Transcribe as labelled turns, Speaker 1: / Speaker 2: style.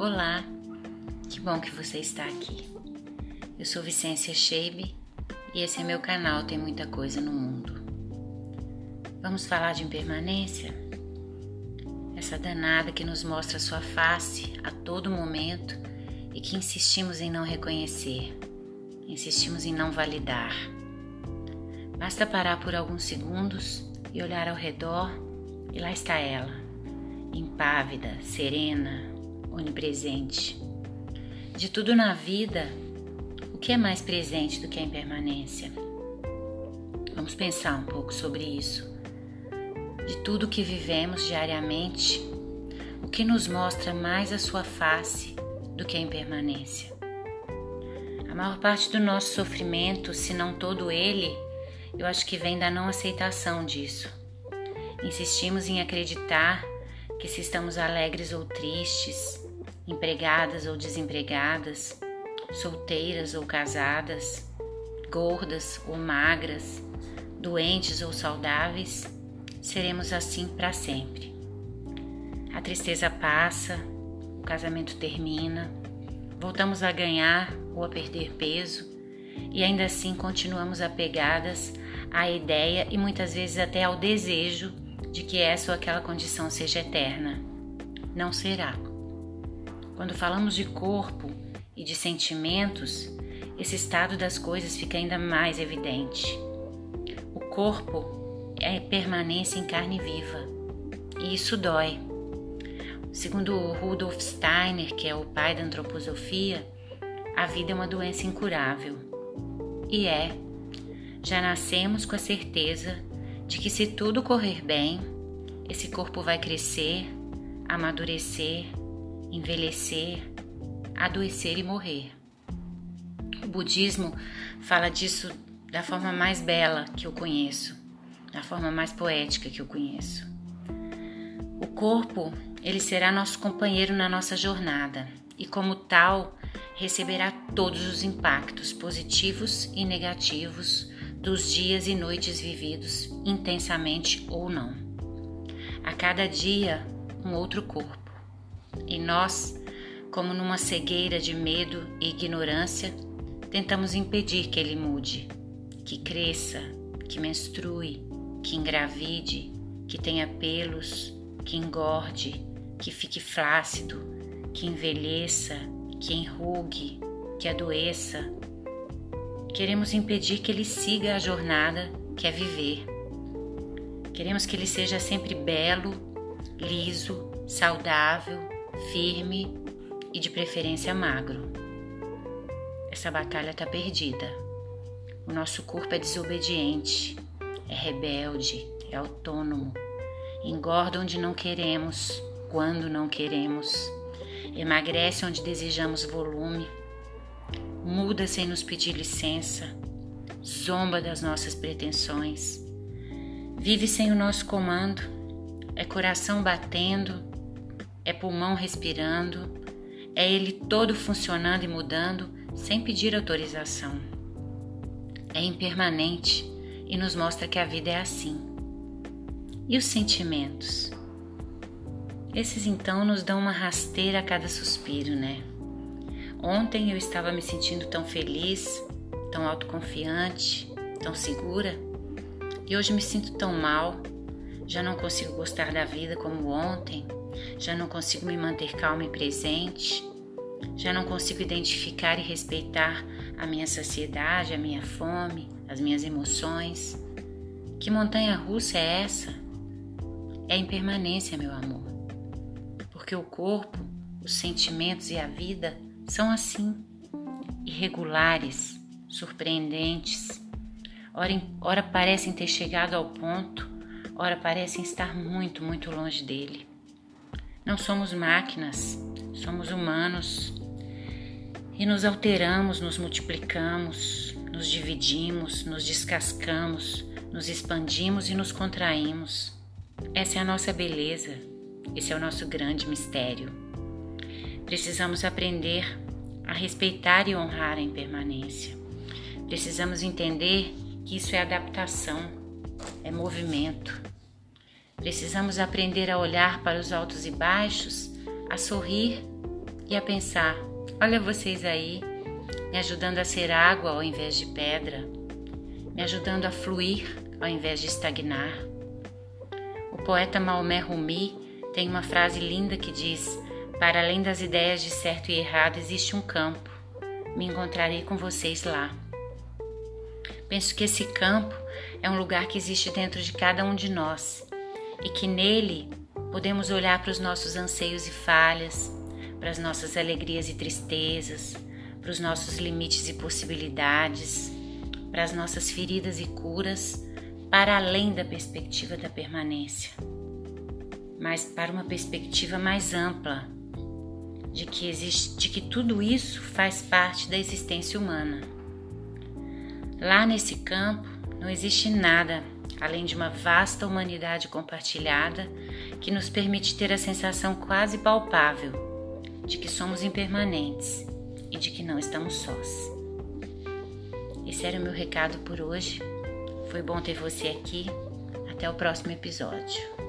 Speaker 1: Olá, que bom que você está aqui. Eu sou Vicência Shebe e esse é meu canal Tem Muita Coisa no Mundo. Vamos falar de impermanência? Essa danada que nos mostra sua face a todo momento e que insistimos em não reconhecer, insistimos em não validar. Basta parar por alguns segundos e olhar ao redor e lá está ela, impávida, serena, onipresente. De tudo na vida, o que é mais presente do que a impermanência? Vamos pensar um pouco sobre isso. De tudo que vivemos diariamente, o que nos mostra mais a sua face do que a impermanência? A maior parte do nosso sofrimento, se não todo ele, eu acho que vem da não aceitação disso. Insistimos em acreditar que se estamos alegres ou tristes, empregadas ou desempregadas, solteiras ou casadas, gordas ou magras, doentes ou saudáveis, seremos assim para sempre. A tristeza passa, o casamento termina, voltamos a ganhar ou a perder peso e ainda assim continuamos apegadas à ideia e muitas vezes até ao desejo de que essa ou aquela condição seja eterna. Não será. Quando falamos de corpo e de sentimentos, esse estado das coisas fica ainda mais evidente. O corpo é permanência em carne viva e isso dói. Segundo Rudolf Steiner, que é o pai da antroposofia, a vida é uma doença incurável. E é. Já nascemos com a certeza de que se tudo correr bem, esse corpo vai crescer, amadurecer envelhecer, adoecer e morrer. O budismo fala disso da forma mais bela que eu conheço, da forma mais poética que eu conheço. O corpo, ele será nosso companheiro na nossa jornada e como tal, receberá todos os impactos positivos e negativos dos dias e noites vividos intensamente ou não. A cada dia, um outro corpo e nós, como numa cegueira de medo e ignorância, tentamos impedir que ele mude, que cresça, que menstrue, que engravide, que tenha pelos, que engorde, que fique flácido, que envelheça, que enrugue, que adoeça. Queremos impedir que ele siga a jornada que é viver. Queremos que ele seja sempre belo, liso, saudável, firme e de preferência magro. Essa batalha está perdida. O nosso corpo é desobediente, é rebelde, é autônomo, engorda onde não queremos, quando não queremos, emagrece onde desejamos volume, muda sem nos pedir licença, zomba das nossas pretensões, vive sem o nosso comando, é coração batendo é pulmão respirando, é ele todo funcionando e mudando sem pedir autorização. É impermanente e nos mostra que a vida é assim. E os sentimentos? Esses então nos dão uma rasteira a cada suspiro, né? Ontem eu estava me sentindo tão feliz, tão autoconfiante, tão segura, e hoje me sinto tão mal, já não consigo gostar da vida como ontem já não consigo me manter calma e presente, já não consigo identificar e respeitar a minha saciedade, a minha fome, as minhas emoções. Que montanha russa é essa? É a impermanência, meu amor. Porque o corpo, os sentimentos e a vida são assim, irregulares, surpreendentes. Ora, ora parecem ter chegado ao ponto, ora parecem estar muito, muito longe dele. Não somos máquinas, somos humanos e nos alteramos, nos multiplicamos, nos dividimos, nos descascamos, nos expandimos e nos contraímos. Essa é a nossa beleza, esse é o nosso grande mistério. Precisamos aprender a respeitar e honrar a impermanência. Precisamos entender que isso é adaptação, é movimento, Precisamos aprender a olhar para os altos e baixos, a sorrir e a pensar: olha vocês aí, me ajudando a ser água ao invés de pedra, me ajudando a fluir ao invés de estagnar. O poeta Maomé Rumi tem uma frase linda que diz: Para além das ideias de certo e errado existe um campo. Me encontrarei com vocês lá. Penso que esse campo é um lugar que existe dentro de cada um de nós e que nele podemos olhar para os nossos anseios e falhas, para as nossas alegrias e tristezas, para os nossos limites e possibilidades, para as nossas feridas e curas, para além da perspectiva da permanência, mas para uma perspectiva mais ampla de que existe, de que tudo isso faz parte da existência humana. Lá nesse campo não existe nada além de uma vasta humanidade compartilhada que nos permite ter a sensação quase palpável de que somos impermanentes e de que não estamos sós. Esse era o meu recado por hoje. Foi bom ter você aqui. Até o próximo episódio.